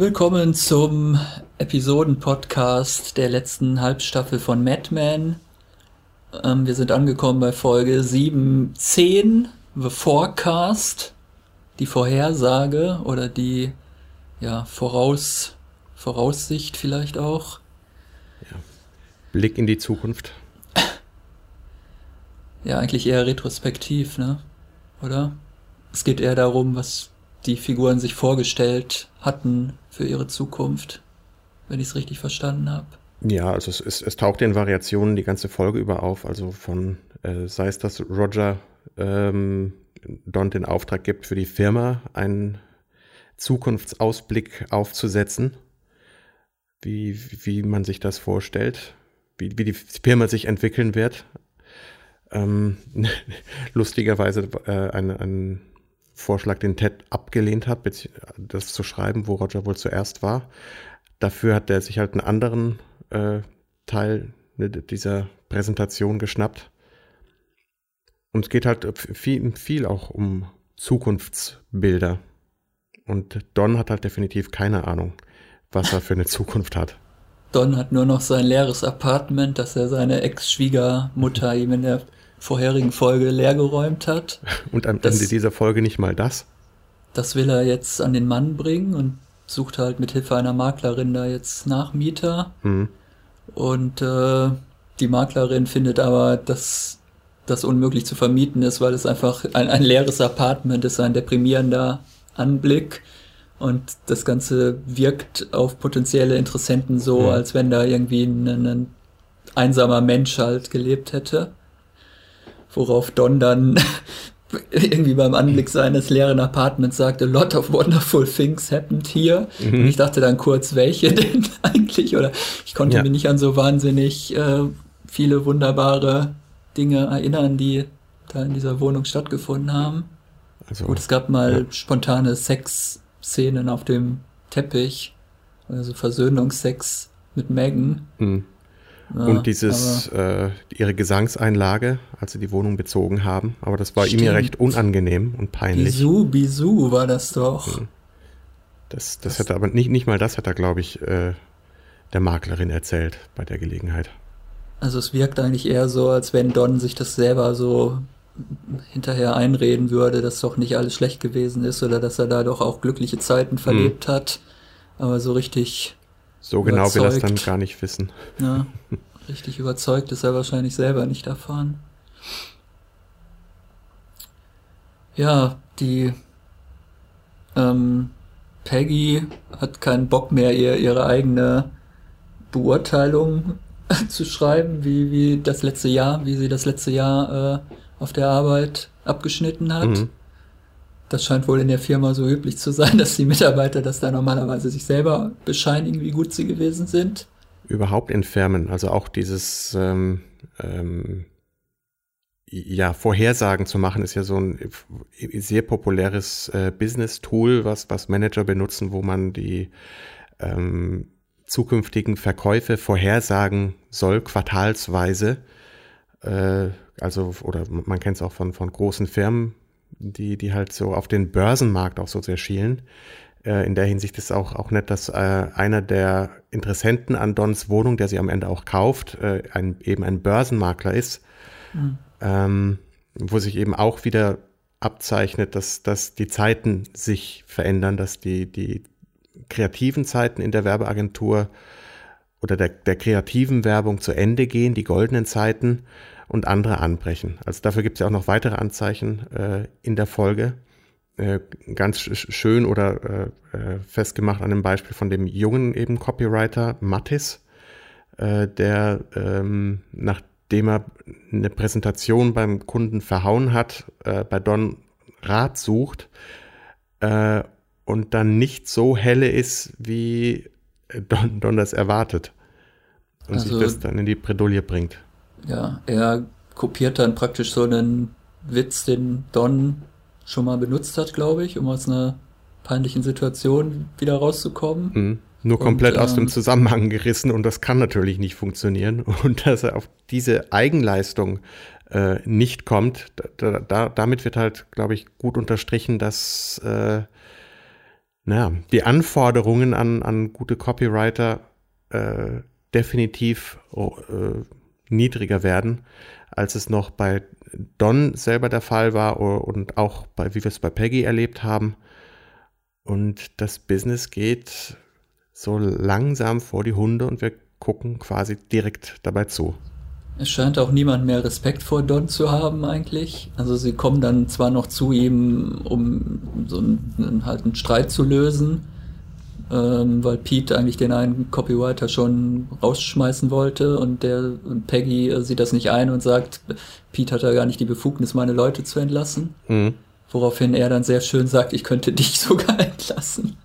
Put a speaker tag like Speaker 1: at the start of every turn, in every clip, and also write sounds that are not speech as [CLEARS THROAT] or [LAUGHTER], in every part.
Speaker 1: Willkommen zum Episoden-Podcast der letzten Halbstaffel von Mad Men. Ähm, wir sind angekommen bei Folge 7.10, The Forecast, die Vorhersage oder die ja, Voraus, Voraussicht vielleicht auch.
Speaker 2: Ja. Blick in die Zukunft.
Speaker 1: Ja, eigentlich eher retrospektiv, ne? Oder? Es geht eher darum, was die Figuren sich vorgestellt hatten für ihre Zukunft, wenn ich es richtig verstanden habe.
Speaker 2: Ja, also es, es, es, taucht in Variationen die ganze Folge über auf, also von, äh, sei es, dass Roger ähm, Don den Auftrag gibt, für die Firma einen Zukunftsausblick aufzusetzen, wie, wie man sich das vorstellt, wie, wie die Firma sich entwickeln wird. Ähm, [LAUGHS] lustigerweise äh, ein, ein Vorschlag, den Ted abgelehnt hat, das zu schreiben, wo Roger wohl zuerst war. Dafür hat er sich halt einen anderen äh, Teil ne, dieser Präsentation geschnappt. Und es geht halt viel, viel auch um Zukunftsbilder. Und Don hat halt definitiv keine Ahnung, was er für eine Zukunft hat.
Speaker 1: Don hat nur noch sein leeres Apartment, das er seine Ex-Schwiegermutter ihm in der vorherigen Folge leergeräumt hat. [LAUGHS]
Speaker 2: Und am das, Ende dieser Folge nicht mal das?
Speaker 1: Das will er jetzt an den Mann bringen und sucht halt mit Hilfe einer Maklerin da jetzt Nachmieter. Mhm. Und äh, die Maklerin findet aber, dass das unmöglich zu vermieten ist, weil es einfach ein, ein leeres Apartment ist, ein deprimierender Anblick. Und das Ganze wirkt auf potenzielle Interessenten so, mhm. als wenn da irgendwie ein, ein einsamer Mensch halt gelebt hätte worauf Don dann [LAUGHS] irgendwie beim Anblick seines leeren Apartments sagte, a lot of wonderful things happened here. Mhm. Und ich dachte dann kurz, welche [LAUGHS] denn eigentlich? Oder ich konnte ja. mich nicht an so wahnsinnig äh, viele wunderbare Dinge erinnern, die da in dieser Wohnung stattgefunden haben. Also, Gut, es gab mal ja. spontane Sexszenen auf dem Teppich, also Versöhnungsex mit Megan. Mhm.
Speaker 2: Ja, und dieses, äh, ihre Gesangseinlage, als sie die Wohnung bezogen haben. Aber das war stimmt. ihm ja recht unangenehm und peinlich.
Speaker 1: Bisou, Bisou war das doch.
Speaker 2: Hm. Das, das, das hätte aber nicht, nicht mal das hat er, glaube ich, äh, der Maklerin erzählt bei der Gelegenheit.
Speaker 1: Also es wirkt eigentlich eher so, als wenn Don sich das selber so hinterher einreden würde, dass doch nicht alles schlecht gewesen ist oder dass er da doch auch glückliche Zeiten verlebt hm. hat. Aber so richtig
Speaker 2: so genau überzeugt. will er es dann gar nicht wissen.
Speaker 1: Ja, [LAUGHS] richtig überzeugt ist er wahrscheinlich selber nicht davon. Ja, die ähm, Peggy hat keinen Bock mehr, ihr ihre eigene Beurteilung [LAUGHS] zu schreiben, wie, wie das letzte Jahr, wie sie das letzte Jahr äh, auf der Arbeit abgeschnitten hat. Mhm. Das scheint wohl in der Firma so üblich zu sein, [LAUGHS] dass die Mitarbeiter das da normalerweise sich selber bescheinigen, wie gut sie gewesen sind.
Speaker 2: Überhaupt in Firmen, also auch dieses ähm, ähm, ja, Vorhersagen zu machen, ist ja so ein sehr populäres äh, Business-Tool, was, was Manager benutzen, wo man die ähm, zukünftigen Verkäufe vorhersagen soll, quartalsweise. Äh, also, oder man kennt es auch von, von großen Firmen, die, die halt so auf den Börsenmarkt auch so sehr schielen. Äh, in der Hinsicht ist auch, auch nett, dass äh, einer der Interessenten an Dons Wohnung, der sie am Ende auch kauft, äh, ein, eben ein Börsenmakler ist, mhm. ähm, wo sich eben auch wieder abzeichnet, dass, dass die Zeiten sich verändern, dass die, die kreativen Zeiten in der Werbeagentur oder der, der kreativen Werbung zu Ende gehen, die goldenen Zeiten und andere anbrechen. Also dafür gibt es ja auch noch weitere Anzeichen äh, in der Folge. Äh, ganz schön oder äh, äh, festgemacht an dem Beispiel von dem jungen eben Copywriter Mattis, äh, der ähm, nachdem er eine Präsentation beim Kunden verhauen hat, äh, bei Don Rat sucht und dann nicht so helle ist, wie Don, Don das erwartet und also, sich das dann in die Bredouille bringt.
Speaker 1: Ja, er kopiert dann praktisch so einen Witz, den Don schon mal benutzt hat, glaube ich, um aus einer peinlichen Situation wieder rauszukommen.
Speaker 2: Mhm. Nur komplett und, aus dem ähm, Zusammenhang gerissen und das kann natürlich nicht funktionieren. [LAUGHS] Und dass er auf diese Eigenleistung äh, nicht kommt, da, da, damit wird halt, glaube ich, gut unterstrichen, dass äh, naja, die Anforderungen an, an gute Copywriter äh, definitiv oh, äh, niedriger werden, als es noch bei Don selber der Fall war und auch bei, wie wir es bei Peggy erlebt haben. Und das Business geht so langsam vor die Hunde und wir gucken quasi direkt dabei zu.
Speaker 1: Es scheint auch niemand mehr Respekt vor Don zu haben eigentlich. Also sie kommen dann zwar noch zu ihm, um so einen, halt einen Streit zu lösen, ähm, weil Pete eigentlich den einen Copywriter schon rausschmeißen wollte und der und Peggy äh, sieht das nicht ein und sagt, Pete hat ja gar nicht die Befugnis, meine Leute zu entlassen. Mhm. Woraufhin er dann sehr schön sagt, ich könnte [LAUGHS] dich sogar entlassen.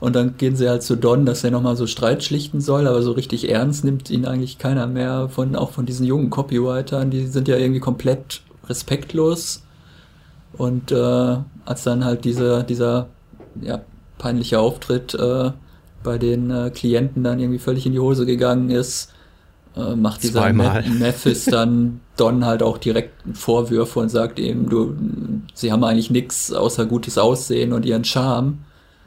Speaker 1: Und dann gehen sie halt zu Don, dass er nochmal so Streit schlichten soll, aber so richtig ernst nimmt ihn eigentlich keiner mehr von, auch von diesen jungen Copywritern, die sind ja irgendwie komplett respektlos. Und äh, als dann halt dieser, dieser ja, peinliche Auftritt äh, bei den äh, Klienten dann irgendwie völlig in die Hose gegangen ist, äh, macht dieser Memphis dann [LAUGHS] Don halt auch direkt Vorwürfe und sagt ihm, du, sie haben eigentlich nichts außer gutes Aussehen und ihren Charme.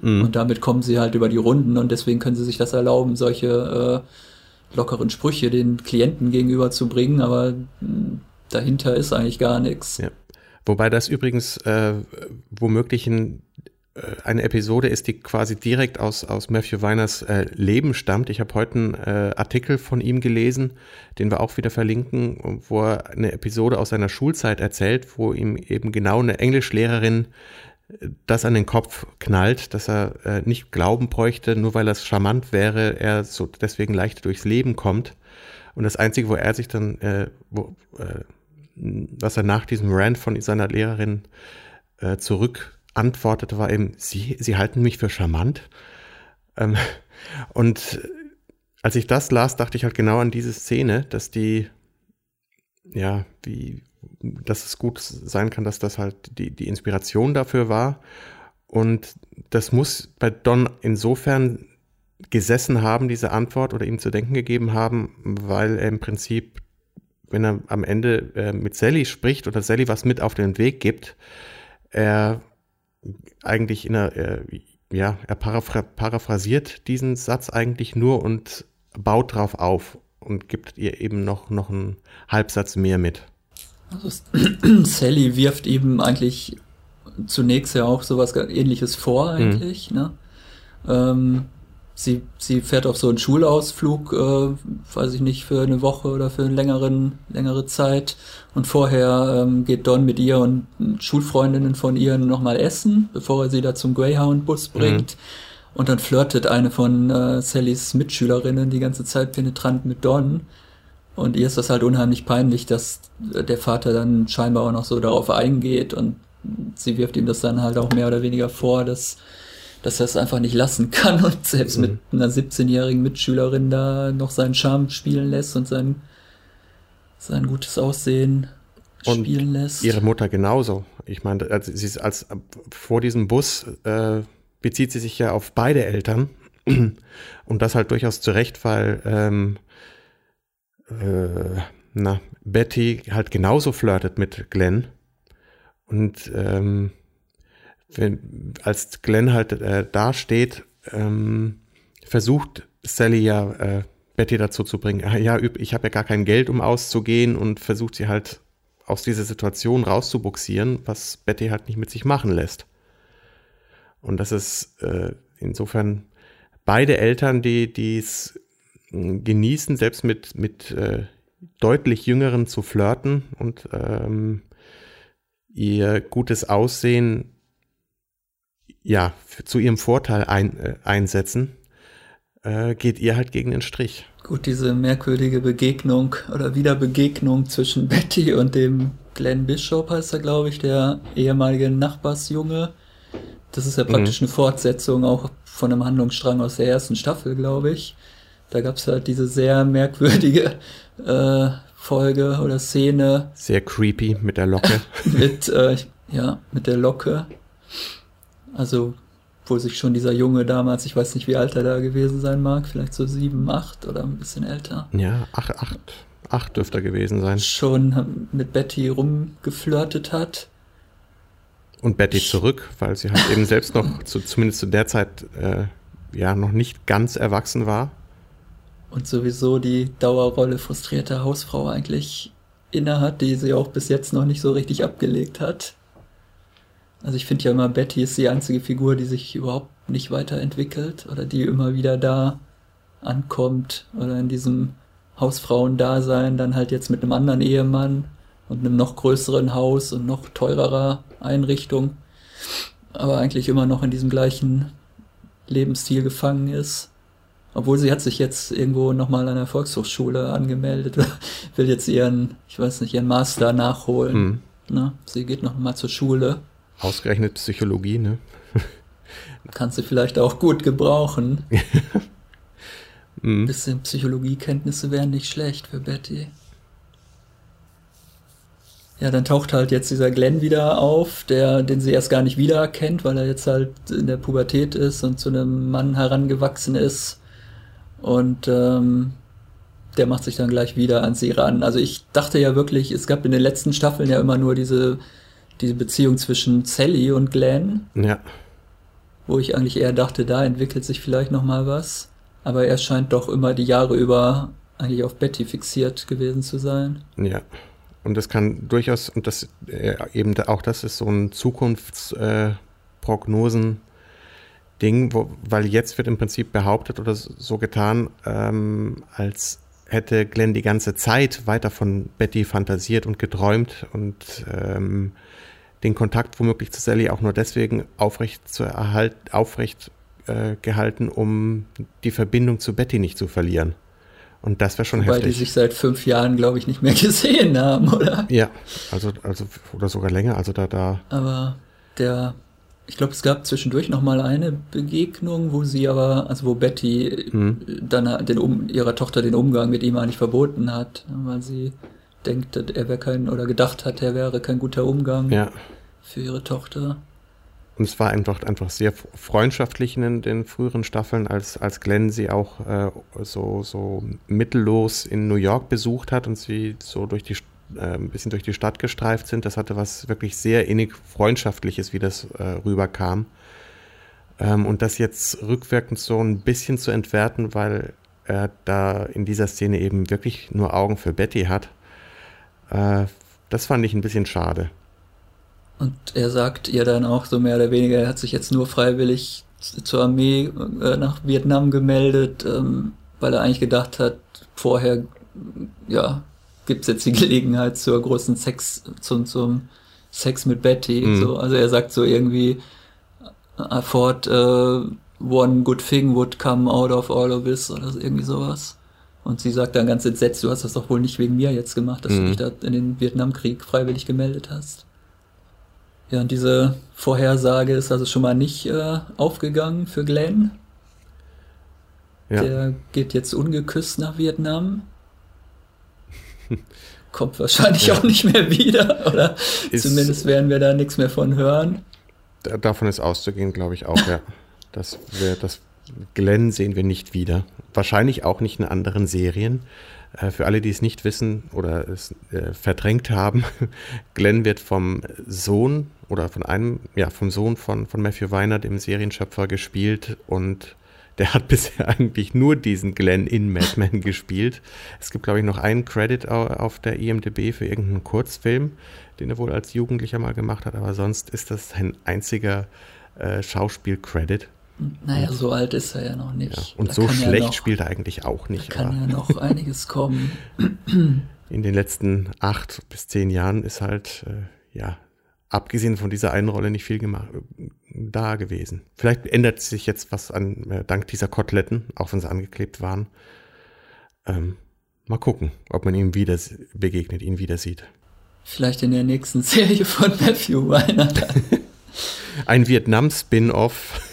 Speaker 1: Mhm. Und damit kommen sie halt über die Runden und deswegen können sie sich das erlauben, solche äh, lockeren Sprüche den Klienten gegenüber zu bringen, aber hm, dahinter ist eigentlich gar nichts. Ja.
Speaker 2: Wobei das übrigens äh, womöglich ein, eine Episode ist, die quasi direkt aus, aus Matthew Weiners äh, Leben stammt. Ich habe heute einen äh, Artikel von ihm gelesen, den wir auch wieder verlinken, wo er eine Episode aus seiner Schulzeit erzählt, wo ihm eben genau eine Englischlehrerin das an den Kopf knallt, dass er äh, nicht glauben bräuchte, nur weil das charmant wäre, er so deswegen leichter durchs Leben kommt. Und das Einzige, wo er sich dann, äh, wo, äh, was er nach diesem Rant von seiner Lehrerin äh, zurück antwortete, war eben, Sie, Sie halten mich für charmant. Ähm, und als ich das las, dachte ich halt genau an diese Szene, dass die, ja, wie, dass es gut sein kann, dass das halt die, die Inspiration dafür war. Und das muss bei Don insofern gesessen haben, diese Antwort oder ihm zu denken gegeben haben, weil er im Prinzip, wenn er am Ende äh, mit Sally spricht oder Sally was mit auf den Weg gibt, er eigentlich in einer, äh, ja, er paraphr paraphrasiert diesen Satz eigentlich nur und baut drauf auf und gibt ihr eben noch, noch einen Halbsatz mehr mit.
Speaker 1: Also [CLEARS THROAT] Sally wirft ihm eigentlich zunächst ja auch sowas ähnliches vor eigentlich. Mhm. Ne? Ähm, sie, sie fährt auf so einen Schulausflug, äh, weiß ich nicht, für eine Woche oder für eine längeren, längere Zeit. Und vorher ähm, geht Don mit ihr und Schulfreundinnen von ihr nochmal essen, bevor er sie da zum Greyhound-Bus bringt. Mhm. Und dann flirtet eine von äh, Sallys Mitschülerinnen die ganze Zeit penetrant mit Don. Und ihr ist das halt unheimlich peinlich, dass der Vater dann scheinbar auch noch so darauf eingeht und sie wirft ihm das dann halt auch mehr oder weniger vor, dass, dass er es einfach nicht lassen kann und selbst mhm. mit einer 17-jährigen Mitschülerin da noch seinen Charme spielen lässt und sein, sein gutes Aussehen spielen und lässt.
Speaker 2: Ihre Mutter genauso. Ich meine, also sie ist als vor diesem Bus äh, bezieht sie sich ja auf beide Eltern [CLEARS THROAT] und das halt durchaus zu Recht, weil ähm, äh, na, Betty halt genauso flirtet mit Glenn. Und ähm, wenn, als Glenn halt äh, da steht, ähm, versucht Sally ja äh, Betty dazu zu bringen, ah, ja, ich habe ja gar kein Geld, um auszugehen und versucht sie halt aus dieser Situation rauszubuxieren, was Betty halt nicht mit sich machen lässt. Und das ist äh, insofern beide Eltern, die es genießen, selbst mit, mit äh, deutlich Jüngeren zu flirten und ähm, ihr gutes Aussehen ja zu ihrem Vorteil ein, äh, einsetzen, äh, geht ihr halt gegen den Strich.
Speaker 1: Gut, diese merkwürdige Begegnung oder Wiederbegegnung zwischen [LAUGHS] Betty und dem Glenn Bishop heißt er, glaube ich, der ehemalige Nachbarsjunge. Das ist ja praktisch mhm. eine Fortsetzung auch von einem Handlungsstrang aus der ersten Staffel, glaube ich. Da gab es halt diese sehr merkwürdige [LAUGHS] äh, Folge oder Szene.
Speaker 2: Sehr creepy mit der Locke. [LAUGHS]
Speaker 1: mit, äh, ja, mit der Locke. Also, wo sich schon dieser Junge damals, ich weiß nicht, wie alt er da gewesen sein mag, vielleicht so sieben, acht oder ein bisschen älter.
Speaker 2: Ja, acht, acht, acht dürfte er gewesen sein.
Speaker 1: Schon mit Betty rumgeflirtet hat.
Speaker 2: Und Betty zurück, weil sie halt eben selbst noch, zu, zumindest zu der Zeit, äh, ja, noch nicht ganz erwachsen war.
Speaker 1: Und sowieso die Dauerrolle frustrierte Hausfrau eigentlich innehat, die sie auch bis jetzt noch nicht so richtig abgelegt hat. Also ich finde ja immer, Betty ist die einzige Figur, die sich überhaupt nicht weiterentwickelt oder die immer wieder da ankommt oder in diesem Hausfrauendasein dann halt jetzt mit einem anderen Ehemann und einem noch größeren Haus und noch teurerer Einrichtung, aber eigentlich immer noch in diesem gleichen Lebensstil gefangen ist. Obwohl sie hat sich jetzt irgendwo nochmal an der Volkshochschule angemeldet, [LAUGHS] will jetzt ihren, ich weiß nicht, ihren Master nachholen. Mhm. Na, sie geht nochmal zur Schule.
Speaker 2: Ausgerechnet Psychologie, ne? [LAUGHS]
Speaker 1: Kannst du vielleicht auch gut gebrauchen. [LAUGHS] mhm. Bisschen Psychologiekenntnisse wären nicht schlecht für Betty. Ja, dann taucht halt jetzt dieser Glenn wieder auf, der, den sie erst gar nicht wiedererkennt, weil er jetzt halt in der Pubertät ist und zu einem Mann herangewachsen ist. Und ähm, der macht sich dann gleich wieder an sie ran. Also ich dachte ja wirklich, es gab in den letzten Staffeln ja immer nur diese diese Beziehung zwischen Sally und Glenn.
Speaker 2: Ja.
Speaker 1: Wo ich eigentlich eher dachte, da entwickelt sich vielleicht noch mal was. Aber er scheint doch immer die Jahre über eigentlich auf Betty fixiert gewesen zu sein.
Speaker 2: Ja. Und das kann durchaus, und das äh, eben auch das ist so ein Zukunftsprognosen. Äh, weil jetzt wird im Prinzip behauptet oder so getan, ähm, als hätte Glenn die ganze Zeit weiter von Betty fantasiert und geträumt und ähm, den Kontakt womöglich zu Sally auch nur deswegen aufrecht zu erhalten, aufrecht äh, gehalten, um die Verbindung zu Betty nicht zu verlieren. Und das wäre schon Wobei heftig.
Speaker 1: Weil die sich seit fünf Jahren, glaube ich, nicht mehr [LAUGHS] gesehen haben, oder?
Speaker 2: Ja, also, also, oder sogar länger, also da, da.
Speaker 1: Aber der, ich glaube, es gab zwischendurch noch mal eine Begegnung, wo sie aber, also wo Betty hm. dann den, um, ihrer Tochter den Umgang mit ihm eigentlich verboten hat, weil sie denkt, er wäre kein, oder gedacht hat, er wäre kein guter Umgang
Speaker 2: ja.
Speaker 1: Für ihre Tochter.
Speaker 2: Und es war einfach, einfach sehr freundschaftlich in den früheren Staffeln, als, als Glenn sie auch äh, so, so mittellos in New York besucht hat und sie so durch die, äh, ein bisschen durch die Stadt gestreift sind. Das hatte was wirklich sehr innig Freundschaftliches, wie das äh, rüberkam. Ähm, und das jetzt rückwirkend so ein bisschen zu entwerten, weil er da in dieser Szene eben wirklich nur Augen für Betty hat äh, das fand ich ein bisschen schade.
Speaker 1: Und er sagt ihr dann auch so mehr oder weniger, er hat sich jetzt nur freiwillig zur Armee äh, nach Vietnam gemeldet, ähm, weil er eigentlich gedacht hat, vorher, ja, gibt es jetzt die [LAUGHS] Gelegenheit zur großen Sex, zum, zum Sex mit Betty. Mhm. So. Also er sagt so irgendwie, I thought uh, one good thing would come out of all of this oder irgendwie sowas. Und sie sagt dann ganz entsetzt, du hast das doch wohl nicht wegen mir jetzt gemacht, dass mhm. du dich da in den Vietnamkrieg freiwillig gemeldet hast. Ja, und diese Vorhersage ist also schon mal nicht äh, aufgegangen für Glenn. Ja. Der geht jetzt ungeküsst nach Vietnam. [LAUGHS] Kommt wahrscheinlich ja. auch nicht mehr wieder, oder ist, zumindest werden wir da nichts mehr von hören.
Speaker 2: Davon ist auszugehen, glaube ich auch, ja. Das wäre das Glenn sehen wir nicht wieder. Wahrscheinlich auch nicht in anderen Serien. Äh, für alle, die es nicht wissen oder es äh, verdrängt haben, [LAUGHS] Glenn wird vom Sohn oder von einem, ja, vom Sohn von, von Matthew Weiner, dem Serienschöpfer, gespielt und der hat [LAUGHS] bisher eigentlich nur diesen Glenn in Mad [LAUGHS] Men gespielt. Es gibt, glaube ich, noch einen Credit auf der IMDb für irgendeinen Kurzfilm, den er wohl als Jugendlicher mal gemacht hat, aber sonst ist das sein einziger äh, Schauspiel-Credit.
Speaker 1: Naja, so alt ist er ja noch nicht. Ja,
Speaker 2: und da so schlecht ja noch, spielt er eigentlich auch nicht.
Speaker 1: Da kann ja noch [LAUGHS] einiges kommen.
Speaker 2: In den letzten acht bis zehn Jahren ist halt, äh, ja, abgesehen von dieser einen Rolle nicht viel gemacht, äh, da gewesen. Vielleicht ändert sich jetzt was an, äh, dank dieser Koteletten, auch wenn sie angeklebt waren. Ähm, mal gucken, ob man ihm wieder begegnet, ihn wieder sieht.
Speaker 1: Vielleicht in der nächsten [LAUGHS] Serie von Matthew Weiner.
Speaker 2: Ein Vietnam-Spin-Off.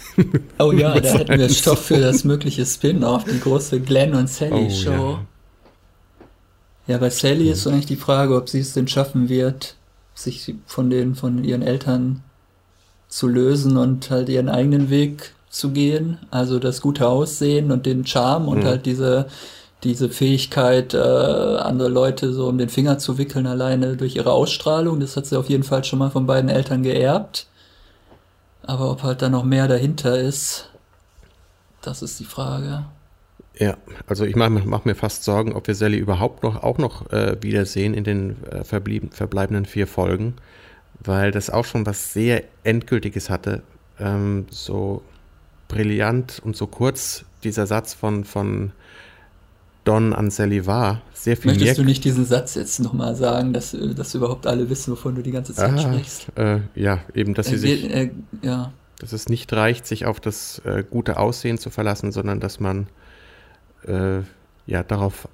Speaker 1: Oh ja, [LAUGHS] da hätten wir Stoff für das mögliche Spin-off, die große Glenn und Sally oh, Show. Ja. ja, bei Sally ist eigentlich die Frage, ob sie es denn schaffen wird, sich von den, von ihren Eltern zu lösen und halt ihren eigenen Weg zu gehen. Also das gute Aussehen und den Charme und mhm. halt diese, diese Fähigkeit, äh, andere Leute so um den Finger zu wickeln, alleine durch ihre Ausstrahlung. Das hat sie auf jeden Fall schon mal von beiden Eltern geerbt Aber ob halt da noch mehr dahinter ist, das ist die Frage.
Speaker 2: Ja, also ich mache mach mir fast Sorgen, ob wir Sally überhaupt noch auch noch äh, wiedersehen in den äh, verbleibenden vier Folgen, weil das auch schon was sehr Endgültiges hatte. Ähm, so brillant und so kurz dieser Satz von, von Don an Sally war. Sehr viel
Speaker 1: Möchtest du nicht diesen Satz jetzt nochmal sagen, dass, dass überhaupt alle wissen, wovon du die ganze Zeit ah, sprichst?
Speaker 2: Äh, ja, eben, dass sie sich.
Speaker 1: Äh, ja.
Speaker 2: Dass es nicht reicht, sich auf das äh, gute Aussehen zu verlassen, sondern dass man äh, ja darauf,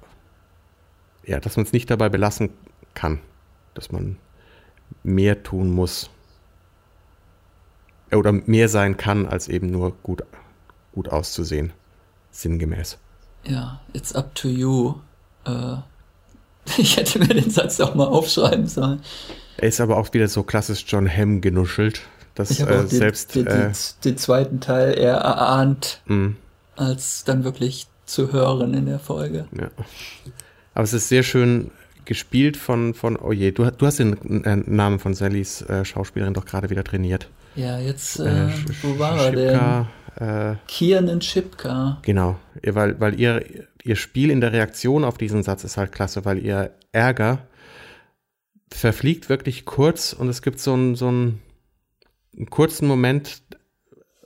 Speaker 2: ja, dass man es nicht dabei belassen kann, dass man mehr tun muss oder mehr sein kann, als eben nur gut, gut auszusehen, sinngemäß.
Speaker 1: Ja, it's up to you. Äh, [LAUGHS] ich hätte mir den Satz auch mal aufschreiben sollen.
Speaker 2: Er ist aber auch wieder so klassisch John Hamm genuschelt. Dass,
Speaker 1: ich habe äh, den, selbst den, äh, den, zweiten Teil eher erahnt, mm. als dann wirklich zu hören in der Folge.
Speaker 2: Ja. Aber es ist sehr schön gespielt von, von oh je, du, du hast den äh, Namen von Sallys äh, Schauspielerin doch gerade wieder trainiert.
Speaker 1: Ja, jetzt, äh, äh wo war er denn? Äh, Kiernan Schipka.
Speaker 2: Genau, weil, weil ihr, ihr Spiel in der Reaktion auf diesen Satz ist halt klasse, weil ihr Ärger verfliegt wirklich kurz und es gibt so einen, so einen, einen kurzen Moment,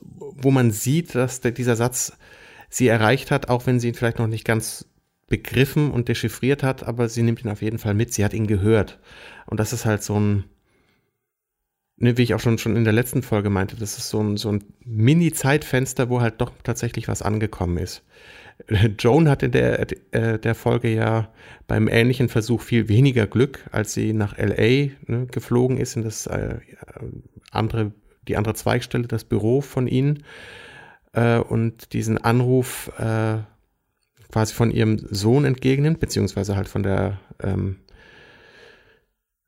Speaker 2: wo man sieht, dass der, dieser Satz sie erreicht hat, auch wenn sie ihn vielleicht noch nicht ganz begriffen und dechiffriert hat, aber sie nimmt ihn auf jeden Fall mit. Sie hat ihn gehört. Und das ist halt so ein, ne, wie ich auch schon, schon in der letzten Folge meinte, das ist so ein, so ein Mini-Zeitfenster, wo halt doch tatsächlich was angekommen ist. [LAUGHS] Joan hatte in der, äh, der Folge ja beim ähnlichen Versuch viel weniger Glück, als sie nach LA ne, geflogen ist, in das äh, andere, die andere Zweigstelle, das Büro von ihnen. Äh, und diesen Anruf äh, quasi von ihrem Sohn entgegennimmt, beziehungsweise halt von der ähm,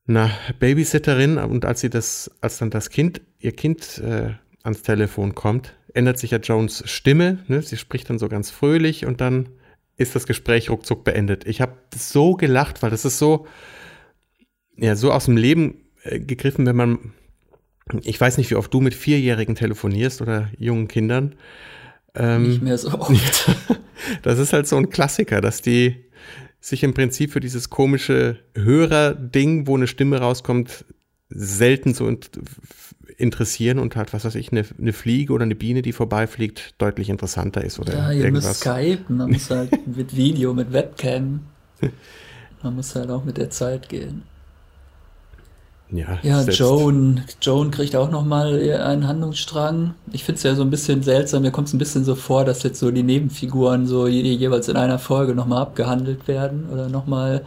Speaker 2: na, Babysitterin und als sie das, als dann das Kind, ihr Kind äh, ans Telefon kommt, ändert sich ja Jones Stimme. Ne? Sie spricht dann so ganz fröhlich und dann ist das Gespräch ruckzuck beendet. Ich habe so gelacht, weil das ist so, ja, so aus dem Leben äh, gegriffen, wenn man, ich weiß nicht, wie oft du mit Vierjährigen telefonierst oder jungen Kindern.
Speaker 1: Ähm, nicht mehr so oft. [LAUGHS]
Speaker 2: das ist halt so ein Klassiker, dass die sich im Prinzip für dieses komische Hörer-Ding, wo eine Stimme rauskommt, selten so interessieren und halt, was weiß ich, eine, eine Fliege oder eine Biene, die vorbeifliegt, deutlich interessanter ist oder
Speaker 1: Ja, ihr irgendwas. müsst skypen, man muss halt [LAUGHS] mit Video, mit Webcam. [LAUGHS] Man muss halt auch mit der Zeit gehen.
Speaker 2: Ja,
Speaker 1: ja Joan, Joan kriegt auch nochmal einen Handlungsstrang. Ich finde es ja so ein bisschen seltsam, mir kommt es ein bisschen so vor, dass jetzt so die Nebenfiguren so je, jeweils in einer Folge nochmal abgehandelt werden oder nochmal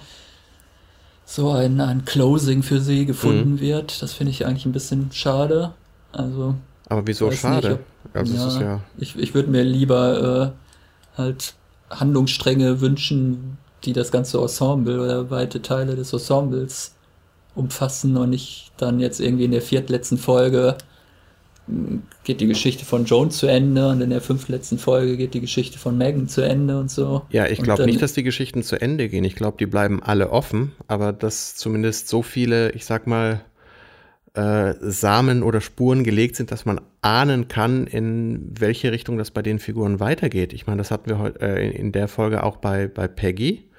Speaker 1: so ein, ein Closing für sie gefunden mhm. wird. Das finde ich eigentlich ein bisschen schade. Also.
Speaker 2: Aber wieso schade? Nicht, ob,
Speaker 1: also ja, ja ich, ich würde mir lieber äh, halt Handlungsstränge wünschen, die das ganze Ensemble oder weite Teile des Ensembles umfassen und nicht dann jetzt irgendwie in der viertletzten Folge geht die Geschichte von Joan zu Ende und in der fünftletzten Folge geht die Geschichte von Megan zu Ende und so.
Speaker 2: Ja, ich glaube nicht, dass die Geschichten zu Ende gehen. Ich glaube, die bleiben alle offen, aber dass zumindest so viele, ich sag mal, äh, Samen oder Spuren gelegt sind, dass man ahnen kann, in welche Richtung das bei den Figuren weitergeht. Ich meine, das hatten wir heute äh, in der Folge auch bei, bei Peggy,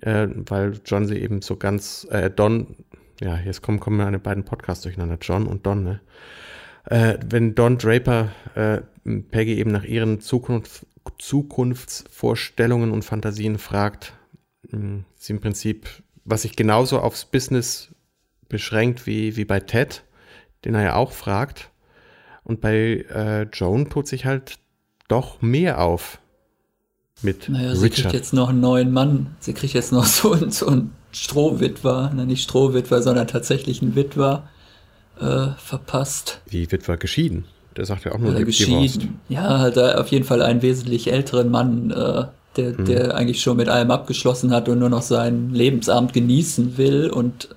Speaker 2: äh, weil John sie eben so ganz, äh, Don ja, jetzt kommen, kommen meine beiden Podcasts durcheinander, John und Don, ne? Äh, wenn Don Draper äh, Peggy eben nach ihren Zukunft, Zukunftsvorstellungen und Fantasien fragt, mh, sie im Prinzip, was sich genauso aufs Business beschränkt wie, wie bei Ted, den er ja auch fragt. Und bei äh, Joan tut sich halt doch mehr auf mit naja, Richard.
Speaker 1: sie kriegt jetzt noch einen neuen Mann. Sie kriegt jetzt noch [LAUGHS] so, so einen Strohwitwer, na nicht Strohwitwer, sondern tatsächlich einen Witwer äh, verpasst.
Speaker 2: Wie Witwer geschieden? Der sagt ja auch nur
Speaker 1: Oder geschieden. Ja, halt auf jeden Fall einen wesentlich älteren Mann, äh, der, mhm. der eigentlich schon mit allem abgeschlossen hat und nur noch sein Lebensabend genießen will und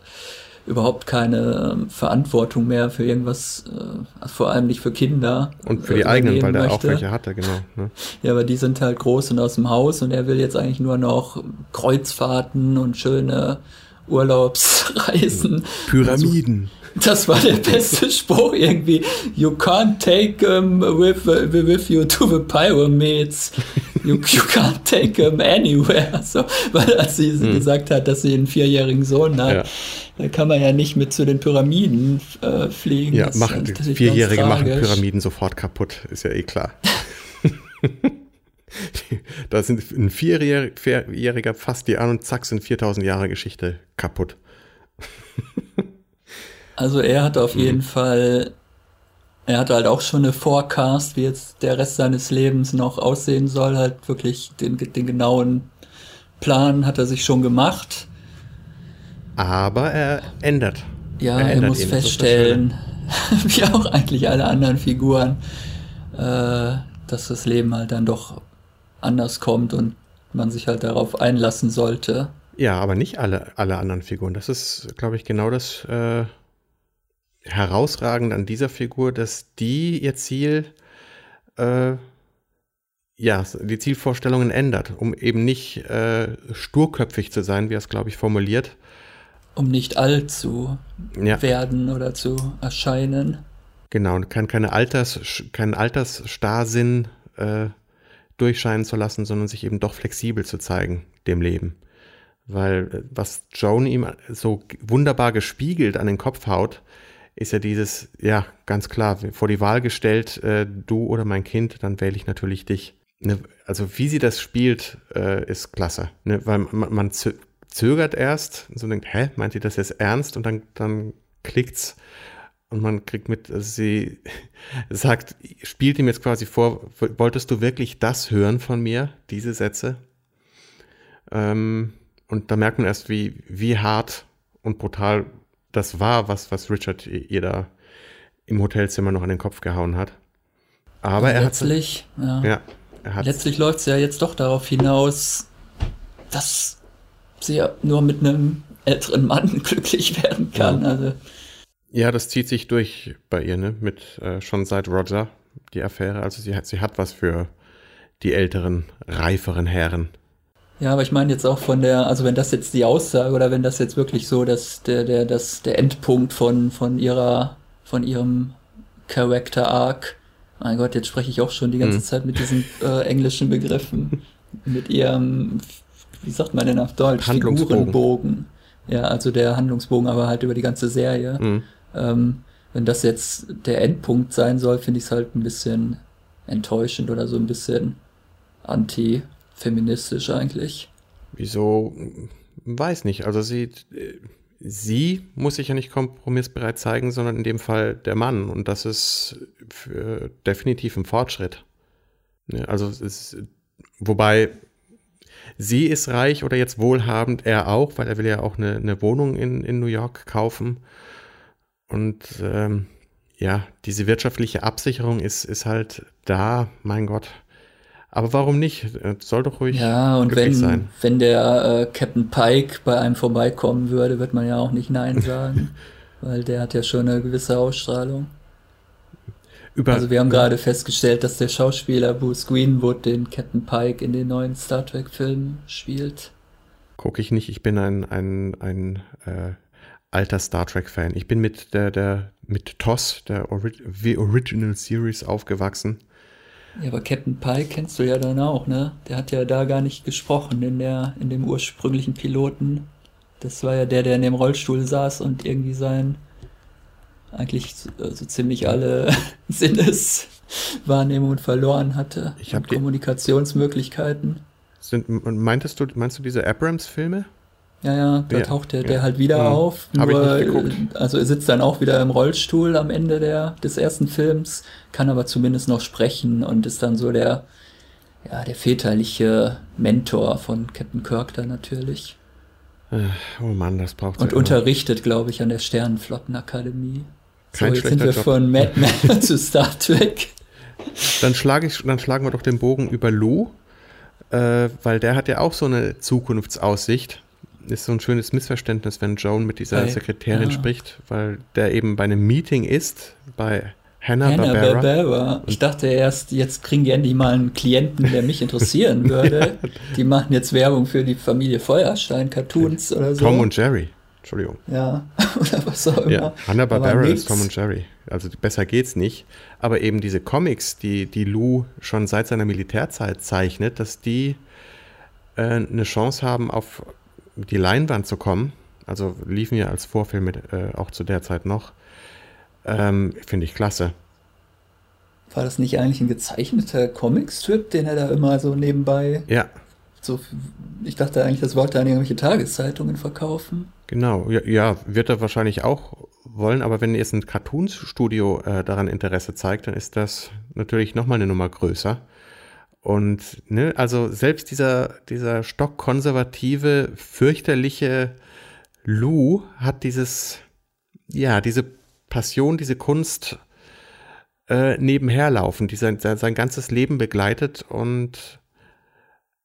Speaker 1: überhaupt keine ähm, Verantwortung mehr für irgendwas, äh, vor allem nicht für Kinder.
Speaker 2: Und für die äh, eigenen, weil der auch welche hatte, genau. Ne? [LAUGHS]
Speaker 1: Ja, aber die sind halt groß und aus dem Haus und er will jetzt eigentlich nur noch Kreuzfahrten und schöne Urlaubsreisen.
Speaker 2: Pyramiden.
Speaker 1: Das war der beste Spruch irgendwie. You can't take him with, with you to the pyramids. You, you can't take him anywhere. [LAUGHS] So, weil als sie hm. gesagt hat, dass sie einen vierjährigen Sohn hat, ja. da kann man ja nicht mit zu den Pyramiden äh, fliegen.
Speaker 2: Ja, machen, Vierjährige machen Pyramiden sofort kaputt, ist ja eh klar. [LAUGHS] da sind ein Vierjähriger fast die an und zack sind 4000 Jahre Geschichte kaputt.
Speaker 1: Also er hat auf mhm. jeden Fall, er hat halt auch schon eine Forecast, wie jetzt der Rest seines Lebens noch aussehen soll, halt wirklich den, den genauen Plan hat er sich schon gemacht.
Speaker 2: Aber er ändert.
Speaker 1: Ja, er, er muss feststellen, [LAUGHS] wie auch eigentlich alle anderen Figuren, äh, dass das Leben halt dann doch anders kommt und man sich halt darauf einlassen sollte.
Speaker 2: Ja, aber nicht alle, alle anderen Figuren. Das ist, glaube ich, genau das äh, herausragend an dieser Figur, dass die ihr Ziel, äh, ja, die Zielvorstellungen ändert, um eben nicht äh, sturköpfig zu sein, wie er es, glaube ich, formuliert.
Speaker 1: Um nicht alt zu ja. werden oder zu erscheinen.
Speaker 2: Genau, und kann keine Alters, keinen Altersstarrsinn äh, durchscheinen zu lassen, sondern sich eben doch flexibel zu zeigen, dem Leben. Weil äh, was Joan ihm so wunderbar gespiegelt an den Kopf haut, ist ja dieses, ja, ganz klar, vor die Wahl gestellt, äh, du oder mein Kind, dann wähle ich natürlich dich. Ne, also wie sie das spielt, äh, ist klasse. Ne, weil man, man zögert erst, so denkt, hä, meint ihr das jetzt ernst? Und dann, dann klickt's und man kriegt mit, also sie [LAUGHS] sagt, spielt ihm jetzt quasi vor, wolltest du wirklich das hören von mir, diese Sätze? Ähm, und da merkt man erst, wie, wie hart und brutal das war, was, was Richard ihr da im Hotelzimmer noch an den Kopf gehauen hat. Aber er
Speaker 1: letztlich,
Speaker 2: hat. Ja.
Speaker 1: ja letztlich läuft es ja jetzt doch darauf hinaus, dass sie ja nur mit einem älteren Mann [LAUGHS] glücklich werden kann. Ja. Also.
Speaker 2: Ja, das zieht sich durch bei ihr, ne? Mit äh, schon seit Roger die Affäre. Also sie hat, sie hat was für die älteren, reiferen Herren.
Speaker 1: Ja, aber ich meine jetzt auch von der, also wenn das jetzt die Aussage oder wenn das jetzt wirklich so, dass der, der, das, der Endpunkt von, von ihrer, von ihrem Character Arc, mein Gott, jetzt spreche ich auch schon die ganze hm. Zeit mit diesen äh, englischen Begriffen, mit ihrem, wie sagt man denn auf Deutsch, Figurenbogen. Ja, also der Handlungsbogen, aber halt über die ganze Serie. Hm. Ähm, wenn das jetzt der Endpunkt sein soll, finde ich es halt ein bisschen enttäuschend oder so ein bisschen anti feministisch eigentlich.
Speaker 2: Wieso? Weiß nicht. Also sie, sie muss sich ja nicht kompromissbereit zeigen, sondern in dem Fall der Mann. Und das ist definitiv ein Fortschritt. Also ist, wobei sie ist reich oder jetzt wohlhabend, er auch, weil er will ja auch eine, eine Wohnung in, in New York kaufen. Und ähm, ja, diese wirtschaftliche Absicherung ist, ist halt da, mein Gott. Aber warum nicht? Soll doch ruhig
Speaker 1: ja, und wenn, sein. wenn der äh, Captain Pike bei einem vorbeikommen würde, wird man ja auch nicht Nein [LAUGHS] sagen. weil der hat ja schon eine gewisse Ausstrahlung. Über, also wir haben gerade festgestellt, dass der Schauspieler Bruce Greenwood den Captain Pike in den neuen Star Trek-Filmen spielt.
Speaker 2: Gucke ich nicht, ich bin ein, ein, ein äh, alter Star Trek-Fan. Ich bin mit der, der mit TOS, der Ori The Original Series, aufgewachsen.
Speaker 1: Ja, aber Captain Pike kennst du ja dann auch, ne? Der hat ja da gar nicht gesprochen in der, in dem ursprünglichen Piloten. Das war ja der, der in dem Rollstuhl saß und irgendwie sein eigentlich so, so ziemlich alle [LAUGHS] Sinneswahrnehmungen verloren hatte.
Speaker 2: Ich habe
Speaker 1: Kommunikationsmöglichkeiten.
Speaker 2: Sind, meintest du, meinst du diese Abrams-Filme?
Speaker 1: Ja, ja, da ja, taucht der, ja. der halt wieder mhm. auf. Nur, also er sitzt dann auch wieder im Rollstuhl am Ende der, des ersten Films, kann aber zumindest noch sprechen und ist dann so der, ja, der väterliche Mentor von Captain Kirk da natürlich.
Speaker 2: Äh, oh Mann, das braucht
Speaker 1: Und unterrichtet, glaube ich, an der Sternenflottenakademie. Kein so, jetzt sind wir Job. von Mad Men [LAUGHS] zu Star Trek.
Speaker 2: Dann, schlage ich, dann schlagen wir doch den Bogen über Lou, äh, weil der hat ja auch so eine Zukunftsaussicht ist so ein schönes Missverständnis, wenn Joan mit dieser bei, Sekretärin ja. spricht, weil der eben bei einem Meeting ist bei Hannah, Hannah Barbera. Barbera.
Speaker 1: Ich dachte erst, jetzt kriegen die endlich mal einen Klienten, der mich interessieren [LAUGHS] würde. ja. Die machen jetzt Werbung für die Familie Feuerstein, Cartoons oder so.
Speaker 2: Tom und Jerry. Entschuldigung.
Speaker 1: Ja, [LAUGHS] oder was auch immer.
Speaker 2: Ja, Hanna-Barbera ist Tom und Jerry. Also besser geht's nicht. Aber eben diese Comics, die, die Lou schon seit seiner Militärzeit zeichnet, dass die äh, eine Chance haben, auf die Leinwand zu kommen. Also liefen ja als Vorfilm mit, äh, auch zu der Zeit noch. Ähm, Finde ich klasse.
Speaker 1: War das nicht eigentlich ein gezeichneter Comicstrip, den er da immer so nebenbei.
Speaker 2: Ja.
Speaker 1: So, ich dachte eigentlich, das wollte er an irgendwelche Tageszeitungen verkaufen.
Speaker 2: Genau, ja, ja, wird er wahrscheinlich auch wollen, aber wenn jetzt ein Cartoonstudio äh, daran Interesse zeigt, dann ist das natürlich nochmal eine Nummer größer. Und ne, also selbst dieser, dieser stockkonservative, fürchterliche Lou hat dieses, ja, diese Passion, diese Kunst äh, nebenher die sein, sein ganzes Leben begleitet und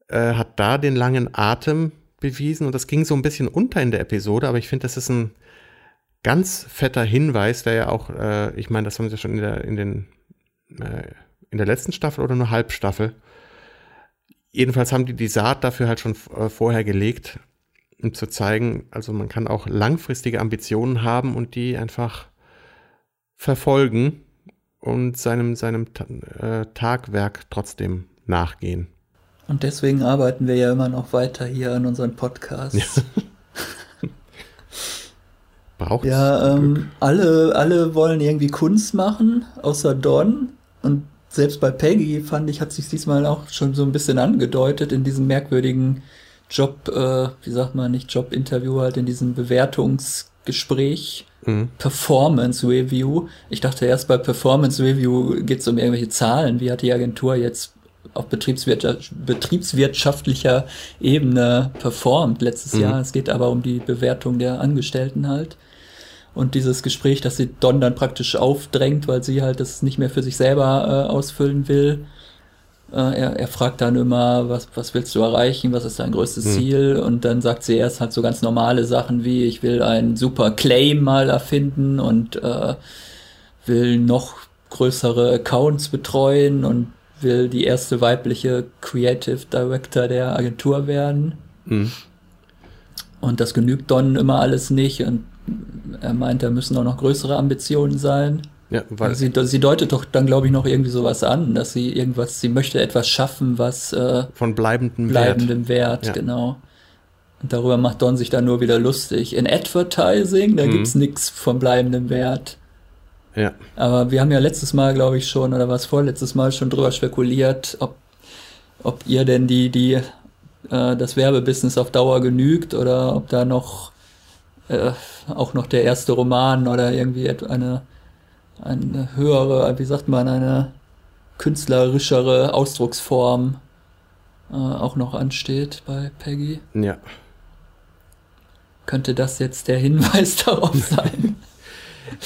Speaker 2: äh, hat da den langen Atem bewiesen und das ging so ein bisschen unter in der Episode, aber ich finde, das ist ein ganz fetter Hinweis, der ja auch, äh, ich meine, das haben sie schon in der, in den, äh, in der letzten Staffel oder nur Halbstaffel. Jedenfalls haben die die Saat dafür halt schon äh, vorher gelegt, um zu zeigen, also man kann auch langfristige Ambitionen haben und die einfach verfolgen und seinem, seinem äh, Tagwerk trotzdem nachgehen.
Speaker 1: Und deswegen arbeiten wir ja immer noch weiter hier an unseren Podcasts.
Speaker 2: Ja. [LAUGHS] Braucht
Speaker 1: Ja, ähm, alle, alle wollen irgendwie Kunst machen, außer Don. Und selbst bei Peggy fand ich, hat sich diesmal auch schon so ein bisschen angedeutet in diesem merkwürdigen Job, äh, wie sagt man, nicht Job-Interview, halt in diesem Bewertungsgespräch. Mhm. Performance Review. Ich dachte erst bei Performance Review geht es um irgendwelche Zahlen. Wie hat die Agentur jetzt auf betriebswirtschaftlicher Ebene performt letztes mhm. Jahr. Es geht aber um die Bewertung der Angestellten halt. Und dieses Gespräch, dass sie Don dann praktisch aufdrängt, weil sie halt das nicht mehr für sich selber äh, ausfüllen will. Äh, er, er fragt dann immer, was, was willst du erreichen, was ist dein größtes mhm. Ziel? Und dann sagt sie erst halt so ganz normale Sachen wie, ich will einen super Claim mal erfinden und äh, will noch größere Accounts betreuen und will die erste weibliche Creative Director der Agentur werden. Mhm. Und das genügt Don immer alles nicht und er meint, da müssen auch noch größere Ambitionen sein. Ja, weil also sie, sie deutet doch dann, glaube ich, noch irgendwie sowas an, dass sie irgendwas, sie möchte etwas schaffen, was
Speaker 2: äh, von bleibendem,
Speaker 1: bleibendem Wert, Wert ja. genau. Und darüber macht Don sich dann nur wieder lustig. In Advertising, da mhm. gibt's nichts von bleibendem Wert.
Speaker 2: Ja.
Speaker 1: Aber wir haben ja letztes Mal, glaube ich, schon, oder was vorletztes Mal schon drüber spekuliert, ob, ob ihr denn die, die, äh, das Werbebusiness auf Dauer genügt oder ob da noch äh, auch noch der erste Roman oder irgendwie eine, eine höhere, wie sagt man, eine künstlerischere Ausdrucksform äh, auch noch ansteht bei Peggy.
Speaker 2: Ja.
Speaker 1: Könnte das jetzt der Hinweis [LAUGHS] darauf sein?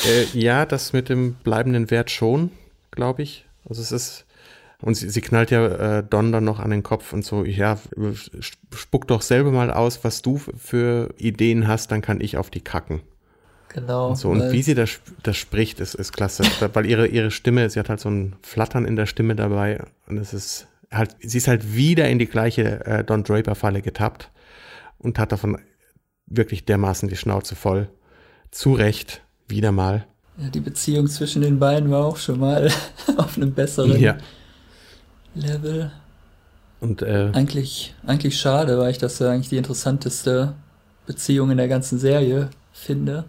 Speaker 2: Äh, ja, das mit dem bleibenden Wert schon, glaube ich. Also es ist, und sie, sie knallt ja äh, Don dann noch an den Kopf und so, ja, spuck doch selber mal aus, was du für Ideen hast, dann kann ich auf die kacken.
Speaker 1: Genau.
Speaker 2: Und, so. und wie sie das, das spricht, ist, ist klasse. weil ihre, ihre Stimme, sie hat halt so ein Flattern in der Stimme dabei und es ist halt, sie ist halt wieder in die gleiche äh, Don Draper-Falle getappt und hat davon wirklich dermaßen die Schnauze voll. Zu Recht. Wieder mal.
Speaker 1: Ja, die Beziehung zwischen den beiden war auch schon mal [LAUGHS] auf einem besseren ja. Level.
Speaker 2: Und äh,
Speaker 1: eigentlich, eigentlich schade, weil ich das ja eigentlich die interessanteste Beziehung in der ganzen Serie finde.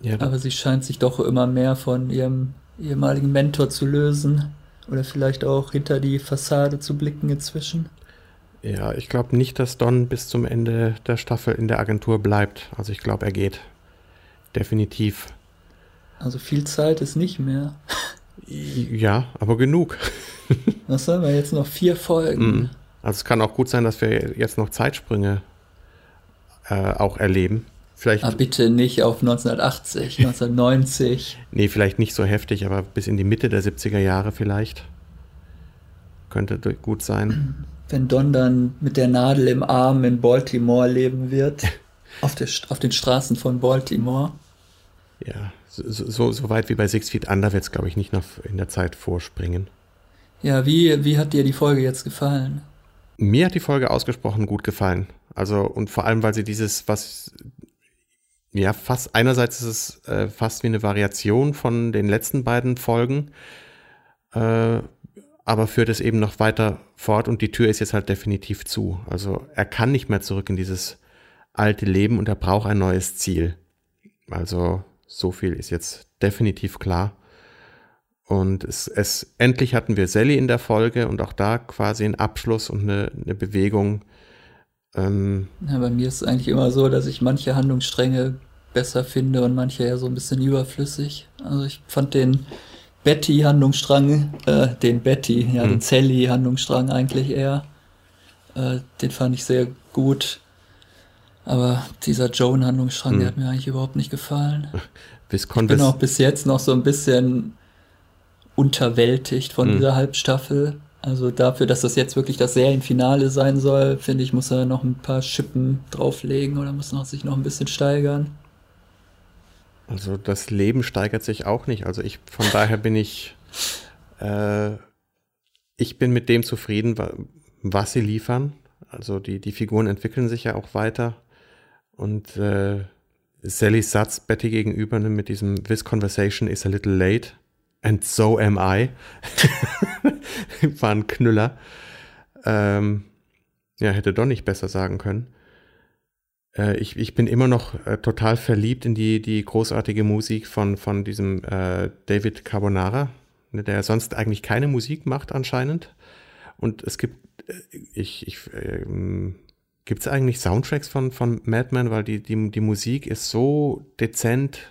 Speaker 1: Ja, Aber sie scheint sich doch immer mehr von ihrem ehemaligen Mentor zu lösen. Oder vielleicht auch hinter die Fassade zu blicken inzwischen.
Speaker 2: Ja, ich glaube nicht, dass Don bis zum Ende der Staffel in der Agentur bleibt. Also ich glaube, er geht. Definitiv.
Speaker 1: Also viel Zeit ist nicht mehr.
Speaker 2: Ja, aber genug. [LAUGHS]
Speaker 1: Was sollen wir jetzt noch vier Folgen? Mhm.
Speaker 2: Also es kann auch gut sein, dass wir jetzt noch Zeitsprünge äh, auch erleben. Vielleicht.
Speaker 1: Aber ah, bitte nicht auf 1980, 1990. [LAUGHS]
Speaker 2: Nee, vielleicht nicht so heftig, aber bis in die Mitte der 70er Jahre vielleicht. Könnte gut sein. [CLEARS THROAT]
Speaker 1: Wenn Don dann mit der Nadel im Arm in Baltimore leben wird. [LAUGHS] auf, der, auf den Straßen von Baltimore.
Speaker 2: Ja, so, so weit wie bei Six Feet Under wird es, glaube ich, nicht noch in der Zeit vorspringen.
Speaker 1: Ja, wie, wie hat dir die Folge jetzt gefallen?
Speaker 2: Mir hat die Folge ausgesprochen gut gefallen. Also, und vor allem, weil sie dieses, was ja, fast, einerseits ist es äh, fast wie eine Variation von den letzten beiden Folgen, äh, aber führt es eben noch weiter fort und die Tür ist jetzt halt definitiv zu. Also er kann nicht mehr zurück in dieses alte Leben und er braucht ein neues Ziel. Also so viel ist jetzt definitiv klar. Und es, es endlich hatten wir Sally in der Folge und auch da quasi einen Abschluss und eine, eine Bewegung.
Speaker 1: Ähm ja, bei mir ist es eigentlich immer so, dass ich manche Handlungsstränge besser finde und manche eher so ein bisschen überflüssig. Also ich fand den Betty-Handlungsstrang, äh, den Betty, ja, hm. den Sally-Handlungsstrang eigentlich eher. Äh, den fand ich sehr gut. Aber dieser Joan-Handlungsstrang, hm. der hat mir eigentlich überhaupt nicht gefallen. ich bin auch bis jetzt noch so ein bisschen unterwältigt von hm. dieser Halbstaffel. Also dafür, dass das jetzt wirklich das Serienfinale sein soll, finde ich, muss er noch ein paar Schippen drauflegen oder muss noch sich noch ein bisschen steigern.
Speaker 2: Also das Leben steigert sich auch nicht. Also ich, von daher bin ich, äh, ich bin mit dem zufrieden, was sie liefern. Also die, die Figuren entwickeln sich ja auch weiter. Und äh, Sallys Satz Betty gegenüber mit diesem This conversation is a little late and so am I [LAUGHS] war ein Knüller. Ähm, ja, hätte doch nicht besser sagen können. Äh, ich, ich bin immer noch äh, total verliebt in die, die großartige Musik von, von diesem äh, David Carbonara, ne, der sonst eigentlich keine Musik macht anscheinend. Und es gibt, äh, ich, ich, ähm, gibt es eigentlich Soundtracks von, von Madman, weil die, die, die Musik ist so dezent,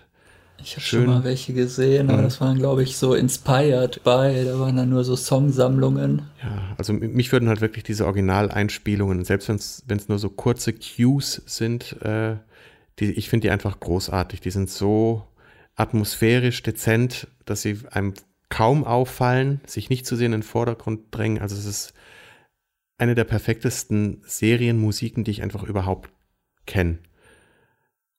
Speaker 1: ich habe schon mal welche gesehen, aber mhm. das waren, glaube ich, so inspired by, da waren dann nur so Songsammlungen.
Speaker 2: Ja, also mich würden halt wirklich diese Originaleinspielungen, selbst wenn es nur so kurze Cues sind, äh, die, ich finde die einfach großartig. Die sind so atmosphärisch, dezent, dass sie einem kaum auffallen, sich nicht zu sehen in den Vordergrund drängen. Also es ist eine der perfektesten Serienmusiken, die ich einfach überhaupt kenne.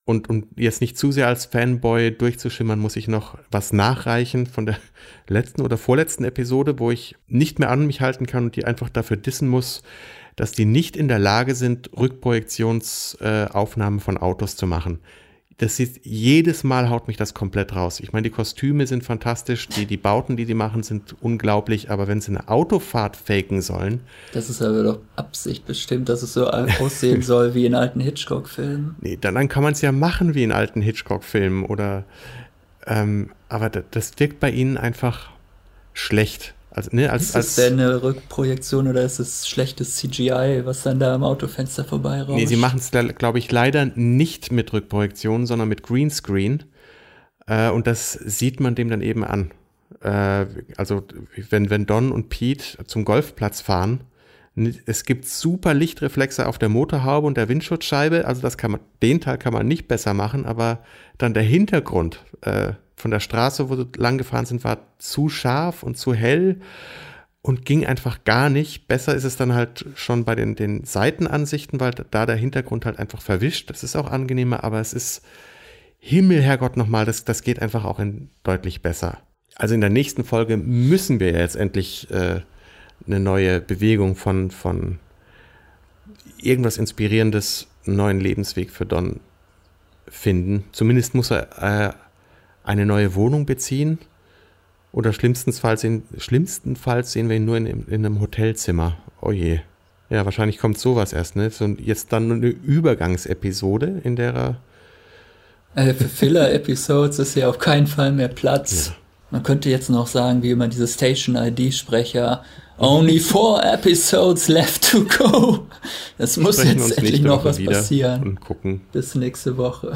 Speaker 2: Und, und jetzt nicht zu sehr als Fanboy durchzuschimmern, muss ich noch was nachreichen von der [LAUGHS] letzten oder vorletzten Episode, wo ich nicht mehr an mich halten kann und die einfach dafür dissen muss, dass die nicht in der Lage sind, Rückprojektionsaufnahmen äh, von Autos zu machen das ist, jedes Mal haut mich das komplett raus. Ich meine, die Kostüme sind fantastisch, die, die Bauten, die die machen, sind unglaublich, aber wenn sie eine Autofahrt faken sollen.
Speaker 1: Das ist aber doch Absicht bestimmt, dass es so aussehen soll wie in alten Hitchcock-Filmen.
Speaker 2: Nee, dann, dann kann man es ja machen wie in alten Hitchcock-Filmen oder, ähm, aber das, das wirkt bei ihnen einfach schlecht.
Speaker 1: Also, ne, als, ist es denn eine Rückprojektion oder ist es schlechtes CGI, was dann da am Autofenster vorbei rauscht?
Speaker 2: Nee, sie machen es, glaube ich, leider nicht mit Rückprojektion, sondern mit Greenscreen. Äh, und das sieht man dem dann eben an. Äh, also, wenn, wenn Don und Pete zum Golfplatz fahren, es gibt super Lichtreflexe auf der Motorhaube und der Windschutzscheibe. Also das kann man, den Teil kann man nicht besser machen, aber dann der Hintergrund, äh, von der Straße, wo sie lang gefahren sind, war zu scharf und zu hell und ging einfach gar nicht. Besser ist es dann halt schon bei den, den Seitenansichten, weil da der Hintergrund halt einfach verwischt. Das ist auch angenehmer, aber es ist Himmel, Herrgott, nochmal, das, das geht einfach auch in deutlich besser. Also in der nächsten Folge müssen wir jetzt endlich äh, eine neue Bewegung von, von irgendwas Inspirierendes, einen neuen Lebensweg für Don finden. Zumindest muss er äh, eine neue Wohnung beziehen oder schlimmstenfalls, in, schlimmstenfalls sehen wir ihn nur in, in einem Hotelzimmer. Oh je. Ja, wahrscheinlich kommt sowas erst, ne? So, jetzt dann eine Übergangsepisode, in der er.
Speaker 1: Äh, für Filler-Episodes ist ja auf keinen Fall mehr Platz. Ja. Man könnte jetzt noch sagen, wie immer diese Station-ID-Sprecher. Only four episodes left to go. Es muss jetzt endlich noch was passieren.
Speaker 2: Und gucken.
Speaker 1: Bis nächste Woche.